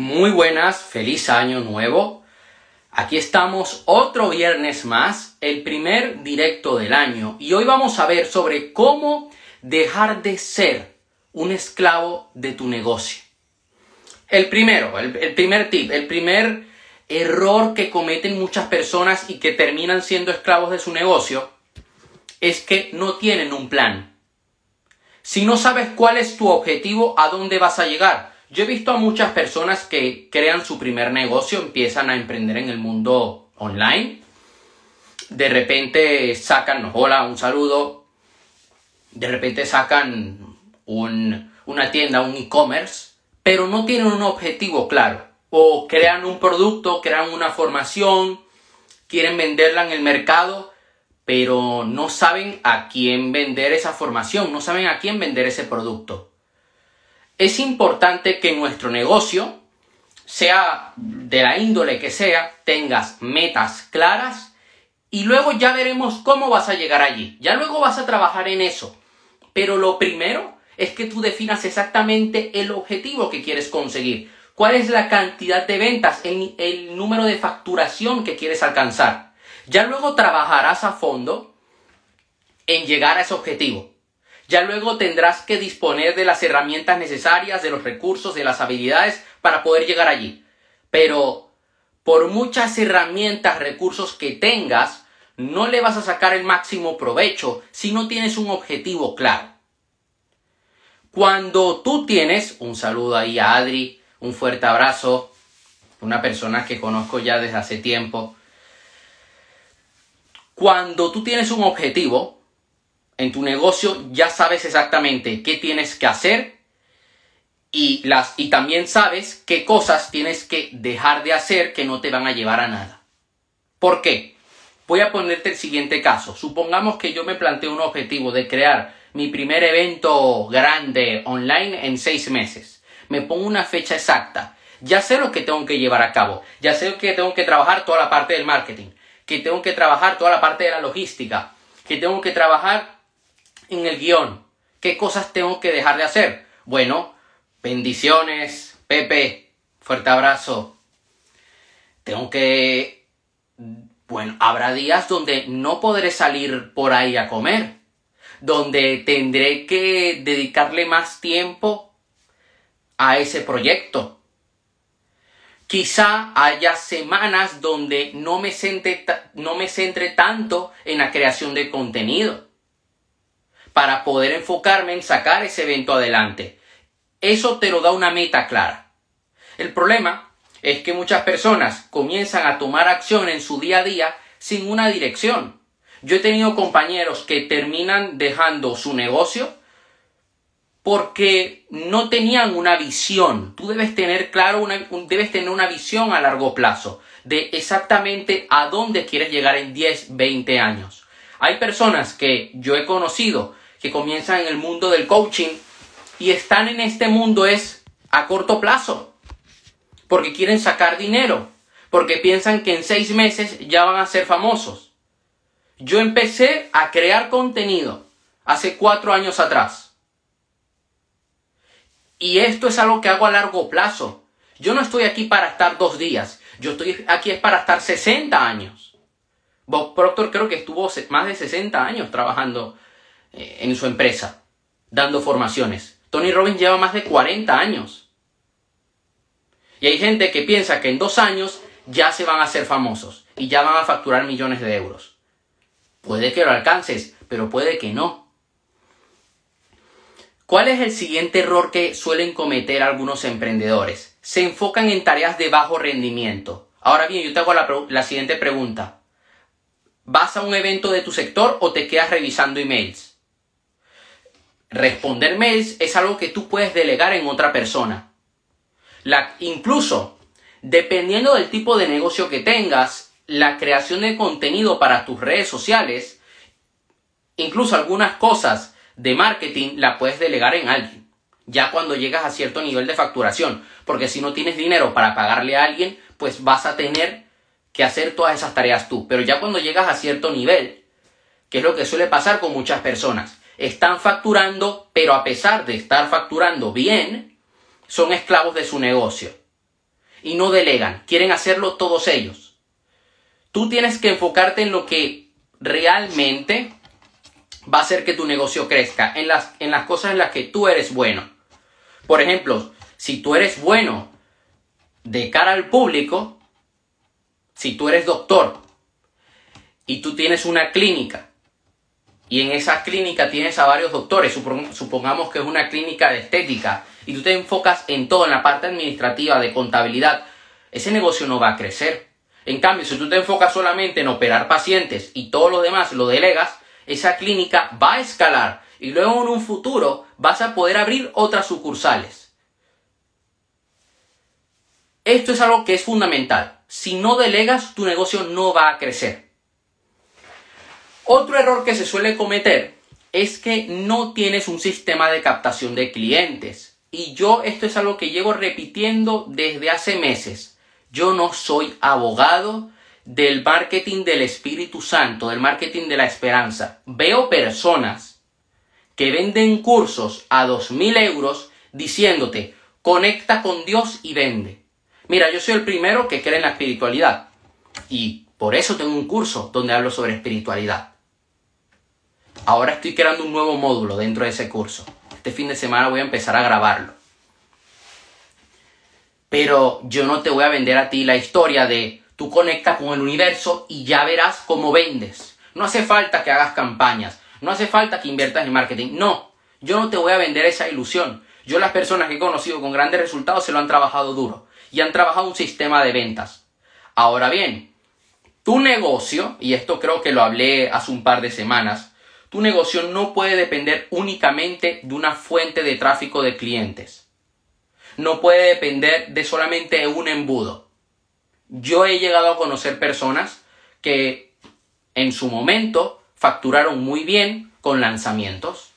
Muy buenas, feliz año nuevo. Aquí estamos otro viernes más, el primer directo del año, y hoy vamos a ver sobre cómo dejar de ser un esclavo de tu negocio. El primero, el, primer tip, el primer error que cometen muchas personas y que terminan siendo esclavos de su negocio es que no tienen un plan. Si no sabes cuál es tu objetivo, ¿a dónde vas a llegar? Yo he visto a muchas personas que crean su primer negocio, empiezan a emprender en el mundo online. De repente sacan, hola, un saludo. De repente sacan una tienda, un e-commerce, pero no tienen un objetivo claro. O crean un producto, crean una formación, quieren venderla en el mercado, pero no saben a quién vender esa formación, no saben a quién vender ese producto es importante que nuestro negocio, sea de la índole que sea, tengas metas claras y luego ya veremos cómo vas a llegar allí. Ya luego vas a trabajar en eso. Pero lo primero es que tú definas exactamente el objetivo que quieres conseguir. ¿Cuál es la cantidad de ventas, el, el número de facturación que quieres alcanzar? Ya luego trabajarás a fondo en llegar a ese objetivo. Ya luego tendrás que disponer de las herramientas necesarias, de los recursos, de las habilidades para poder llegar allí. Pero por muchas herramientas, recursos que tengas, no le vas a sacar el máximo provecho si no tienes un objetivo claro. Cuando tú tienes, un saludo ahí a Adri, un fuerte abrazo, una persona que conozco ya desde hace tiempo. Cuando tú tienes un objetivo, en tu negocio ya sabes exactamente qué tienes que hacer y, las, y también sabes qué cosas tienes que dejar de hacer que no te van a llevar a nada. ¿Por qué? Voy a ponerte el siguiente caso. Supongamos que yo me planteo un objetivo de crear mi primer evento grande online en seis meses. Me pongo una fecha exacta. Ya sé lo que tengo que llevar a cabo. Ya sé que tengo que trabajar toda la parte del marketing. Que tengo que trabajar toda la parte de la logística. Que tengo que trabajar en el guion. ¿Qué cosas tengo que dejar de hacer? Bueno, bendiciones, Pepe, fuerte abrazo. Tengo que... Bueno, habrá días donde no podré salir por ahí a comer, donde tendré que dedicarle más tiempo a ese proyecto. Quizá haya semanas donde no me, centre, no me centre tanto en la creación de contenido para poder enfocarme en sacar ese evento adelante. Eso te lo da una meta clara. El problema es que muchas personas comienzan a tomar acción en su día a día sin una dirección. Yo he tenido compañeros que terminan dejando su negocio porque no tenían una visión. Tú debes tener claro, una, debes tener una visión a largo plazo de exactamente a dónde quieres llegar en 10, 20 años. Hay personas que yo he conocido que comienzan en el mundo del coaching y están en este mundo es a corto plazo, porque quieren sacar dinero, porque piensan que en seis meses ya van a ser famosos. Yo empecé a crear contenido hace cuatro años atrás. Y esto es algo que hago a largo plazo. Yo no estoy aquí para estar dos días. Yo estoy aquí es para estar 60 años. Bob Proctor creo que estuvo más de 60 años trabajando en su empresa, dando formaciones. Tony Robbins lleva más de 40 años. Y hay gente que piensa que en dos años ya se van a hacer famosos y ya van a facturar millones de euros. Puede que lo alcances, pero puede que no. ¿Cuál es el siguiente error que suelen cometer algunos emprendedores? Se enfocan en tareas de bajo rendimiento. Ahora bien, yo te hago la, la siguiente pregunta. ¿Vas a un evento de tu sector o te quedas revisando emails? Responder mails es algo que tú puedes delegar en otra persona. La, incluso, dependiendo del tipo de negocio que tengas, la creación de contenido para tus redes sociales, incluso algunas cosas de marketing, la puedes delegar en alguien. Ya cuando llegas a cierto nivel de facturación. Porque si no tienes dinero para pagarle a alguien, pues vas a tener que hacer todas esas tareas tú. Pero ya cuando llegas a cierto nivel, que es lo que suele pasar con muchas personas, están facturando, pero a pesar de estar facturando bien, son esclavos de su negocio. y no delegan, quieren hacerlo todos ellos. Tú tienes que enfocarte en lo que realmente va a hacer que tu negocio crezca, en las, en las cosas en las que tú eres bueno. Por ejemplo, si tú eres bueno de cara al público, si tú eres doctor y tú tienes una clínica y en esa clínica tienes a varios doctores, supongamos que es una clínica de estética y tú te enfocas en todo, en la parte administrativa, de contabilidad, ese negocio no va a crecer. En cambio, si tú te enfocas solamente en operar pacientes y todo lo demás lo delegas, esa clínica va a escalar y luego en un futuro vas a poder abrir otras sucursales. Esto es algo que es fundamental. Si no delegas, tu negocio no va a crecer. Otro error que se suele cometer es que no tienes un sistema de captación de clientes. Y yo esto es algo que llevo repitiendo desde hace meses. Yo no soy abogado del marketing del Espíritu Santo, del marketing de la esperanza. Veo personas que venden cursos a 2.000 euros diciéndote, conecta con Dios y vende. Mira, yo soy el primero que cree en la espiritualidad. Y por eso tengo un curso donde hablo sobre espiritualidad. Ahora estoy creando un nuevo módulo dentro de ese curso. Este fin de semana voy a empezar a grabarlo. Pero yo no te voy a vender a ti la historia de tú conectas con el universo y ya verás cómo vendes. No hace falta que hagas campañas, no hace falta que inviertas en marketing. No, yo no te voy a vender esa ilusión. Yo las personas que he conocido con grandes resultados se lo han trabajado duro y han trabajado un sistema de ventas. Ahora bien, tu negocio, y esto creo que lo hablé hace un par de semanas, tu negocio no puede depender únicamente de una fuente de tráfico de clientes no puede depender de solamente un embudo. Yo he llegado a conocer personas que en su momento facturaron muy bien con lanzamientos.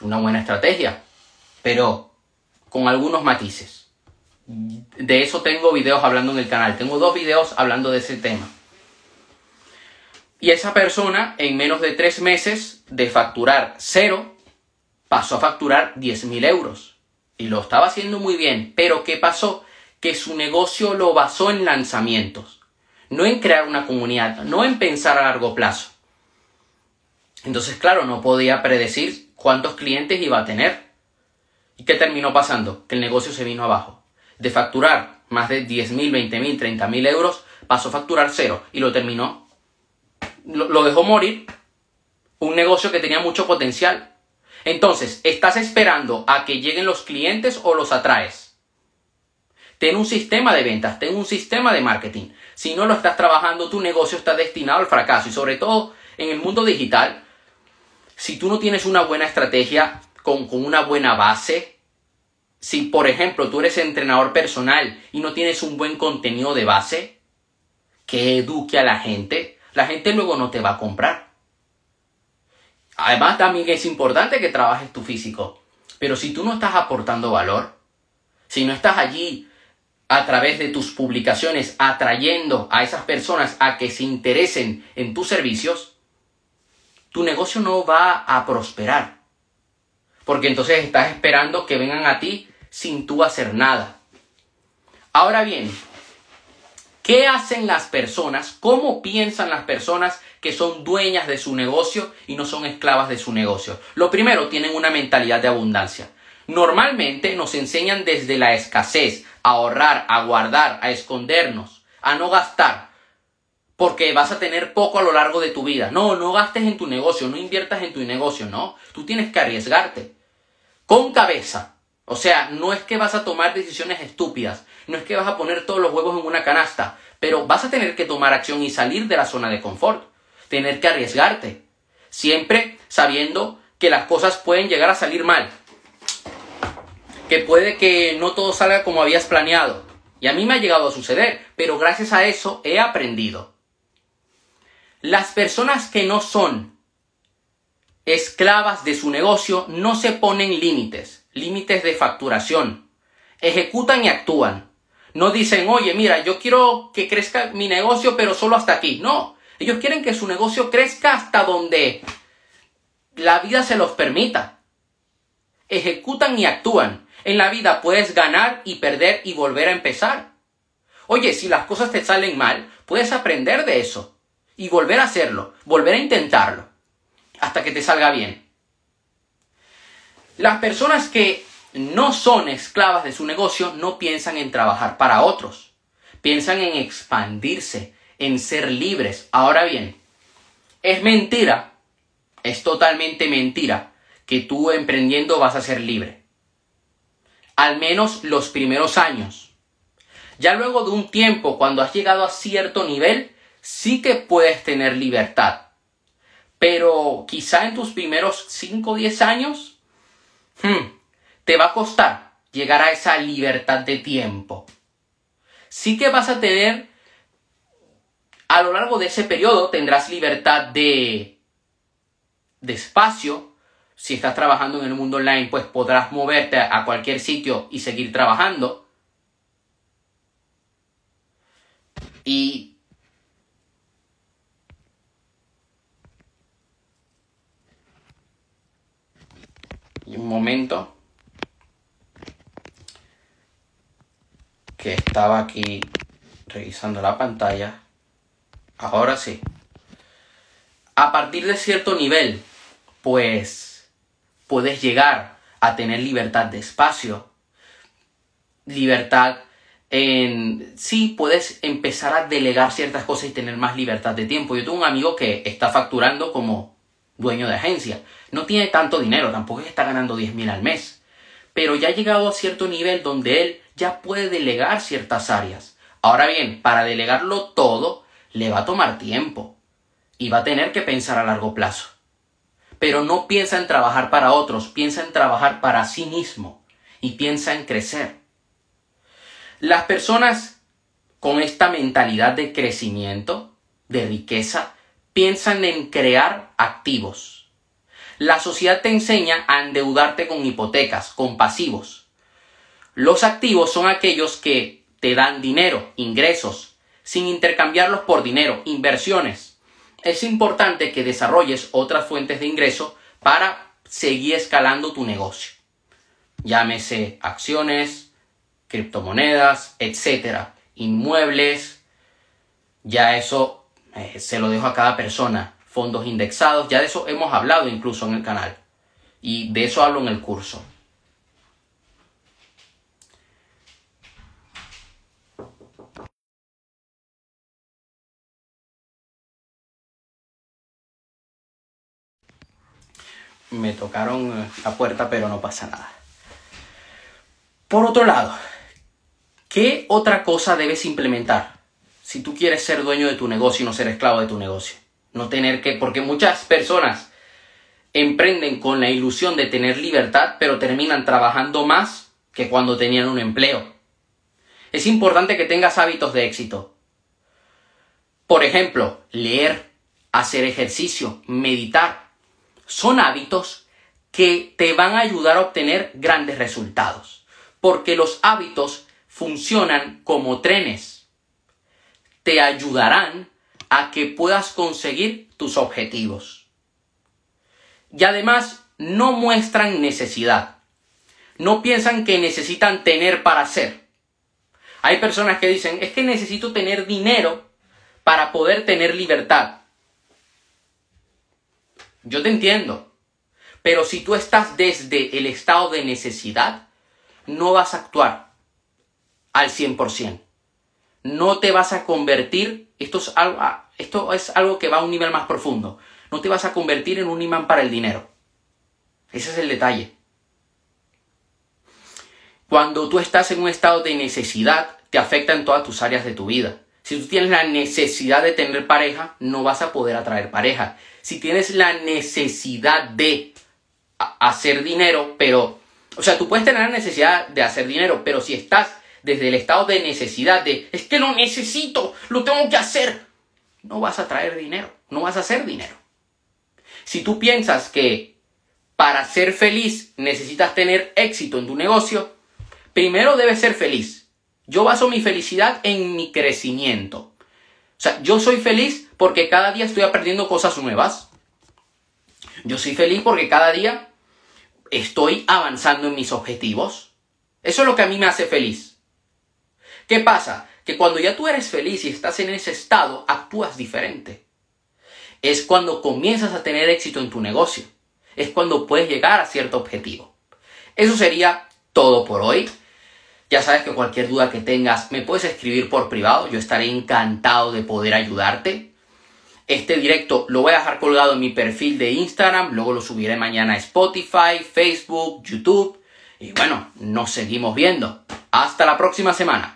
Una buena estrategia, pero con algunos matices. De eso tengo videos hablando en el canal. Tengo dos videos hablando de ese tema. Y esa persona en menos de tres meses de facturar cero pasó a facturar 10.000 euros y lo estaba haciendo muy bien, pero ¿qué pasó? Que su negocio lo basó en lanzamientos, no en crear una comunidad, no en pensar a largo plazo. Entonces, claro, no podía predecir cuántos clientes iba a tener. ¿Y qué terminó pasando? Que el negocio se vino abajo. De facturar más de 10.000, 20.000, 30.000 euros, pasó a facturar cero y lo terminó. Lo dejó morir. Un negocio que tenía mucho potencial, entonces, ¿estás esperando a que lleguen los clientes o los atraes? Ten un sistema de ventas, ten un sistema de marketing. Si no lo estás trabajando, tu negocio está destinado al fracaso. Y sobre todo en el mundo digital, si tú no tienes una buena estrategia con, con una buena base, si por ejemplo tú eres entrenador personal y no tienes un buen contenido de base que eduque a la gente, la gente luego no te va a comprar. Además, también es importante que trabajes tu físico. Pero si tú no estás aportando valor, si no estás allí a través de tus publicaciones atrayendo a esas personas a que se interesen en tus servicios, tu negocio no va a prosperar. Porque entonces estás esperando que vengan a ti sin tú hacer nada. Ahora bien, ¿qué hacen las personas? ¿Cómo piensan las personas que son dueñas de su negocio y no son esclavas de su negocio. Lo primero, tienen una mentalidad de abundancia. Normalmente nos enseñan desde la escasez a ahorrar, a guardar, a escondernos, a no gastar, porque vas a tener poco a lo largo de tu vida. No, no gastes en tu negocio, no inviertas en tu negocio, no. Tú tienes que arriesgarte. Con cabeza. O sea, no es que vas a tomar decisiones estúpidas, no es que vas a poner todos los huevos en una canasta, pero vas a tener que tomar acción y salir de la zona de confort tener que arriesgarte. Siempre sabiendo que las cosas pueden llegar a salir mal. Que puede que no todo salga como habías planeado. Y a mí me ha llegado a suceder, pero gracias a eso he aprendido. Las personas que no son esclavas de su negocio no se ponen límites, límites de facturación. Ejecutan y actúan. No dicen, oye, mira, yo quiero que crezca mi negocio, pero solo hasta aquí. No, ellos quieren que su negocio crezca hasta donde la vida se los permita. Ejecutan y actúan. En la vida puedes ganar y perder y volver a empezar. Oye, si las cosas te salen mal, puedes aprender de eso y volver a hacerlo, volver a intentarlo, hasta que te salga bien. Las personas que no son esclavas de su negocio no piensan en trabajar para otros, piensan en expandirse, en ser libres. Ahora bien, es mentira, es totalmente mentira que tú emprendiendo vas a ser libre. Al menos los primeros años. Ya luego de un tiempo, cuando has llegado a cierto nivel, sí que puedes tener libertad. Pero quizá en tus primeros 5 o 10 años, hmm, te va a costar llegar a esa libertad de tiempo. Sí que vas a tener, a lo largo de ese periodo, tendrás libertad de, de espacio. Si estás trabajando en el mundo online, pues podrás moverte a cualquier sitio y seguir trabajando. Y momento que estaba aquí revisando la pantalla. Ahora sí. A partir de cierto nivel, pues puedes llegar a tener libertad de espacio, libertad en... Sí, puedes empezar a delegar ciertas cosas y tener más libertad de tiempo. Yo tengo un amigo que está facturando como dueño de agencia. No tiene tanto dinero, tampoco está ganando 10 mil al mes. Pero ya ha llegado a cierto nivel donde él ya puede delegar ciertas áreas. Ahora bien, para delegarlo todo, le va a tomar tiempo. Y va a tener que pensar a largo plazo. Pero no piensa en trabajar para otros, piensa en trabajar para sí mismo. Y piensa en crecer. Las personas con esta mentalidad de crecimiento, de riqueza, piensan en crear activos. La sociedad te enseña a endeudarte con hipotecas, con pasivos. Los activos son aquellos que te dan dinero, ingresos, sin intercambiarlos por dinero, inversiones. Es importante que desarrolles otras fuentes de ingreso para seguir escalando tu negocio. Llámese acciones, criptomonedas, etcétera, inmuebles. Ya eso eh, se lo dejo a cada persona. Fondos indexados, ya de eso hemos hablado incluso en el canal. Y de eso hablo en el curso. Me tocaron eh, la puerta, pero no pasa nada. Por otro lado, ¿qué otra cosa debes implementar? Si tú quieres ser dueño de tu negocio y no ser esclavo de tu negocio. No tener que, porque muchas personas emprenden con la ilusión de tener libertad, pero terminan trabajando más que cuando tenían un empleo. Es importante que tengas hábitos de éxito. Por ejemplo, leer, hacer ejercicio, meditar. Son hábitos que te van a ayudar a obtener grandes resultados. Porque los hábitos funcionan como trenes te ayudarán a que puedas conseguir tus objetivos. Y además no muestran necesidad. No piensan que necesitan tener para ser. Hay personas que dicen, es que necesito tener dinero para poder tener libertad. Yo te entiendo. Pero si tú estás desde el estado de necesidad, no vas a actuar al 100% no te vas a convertir, esto es, algo, ah, esto es algo que va a un nivel más profundo, no te vas a convertir en un imán para el dinero. Ese es el detalle. Cuando tú estás en un estado de necesidad, te afecta en todas tus áreas de tu vida. Si tú tienes la necesidad de tener pareja, no vas a poder atraer pareja. Si tienes la necesidad de hacer dinero, pero, o sea, tú puedes tener la necesidad de hacer dinero, pero si estás desde el estado de necesidad, de es que lo necesito, lo tengo que hacer, no vas a traer dinero, no vas a hacer dinero. Si tú piensas que para ser feliz necesitas tener éxito en tu negocio, primero debes ser feliz. Yo baso mi felicidad en mi crecimiento. O sea, yo soy feliz porque cada día estoy aprendiendo cosas nuevas. Yo soy feliz porque cada día estoy avanzando en mis objetivos. Eso es lo que a mí me hace feliz. ¿Qué pasa? que cuando ya tú eres feliz y estás en ese estado, actúas diferente. Es cuando comienzas a tener éxito en tu negocio. Es cuando puedes llegar a cierto objetivo. Eso sería todo por hoy. Ya sabes que cualquier duda que tengas me puedes escribir por privado. Yo estaré encantado de poder ayudarte. Este directo lo voy a dejar colgado en mi perfil de Instagram. Luego lo subiré mañana a Spotify, Facebook, YouTube. Y bueno, nos seguimos viendo. Hasta la próxima semana.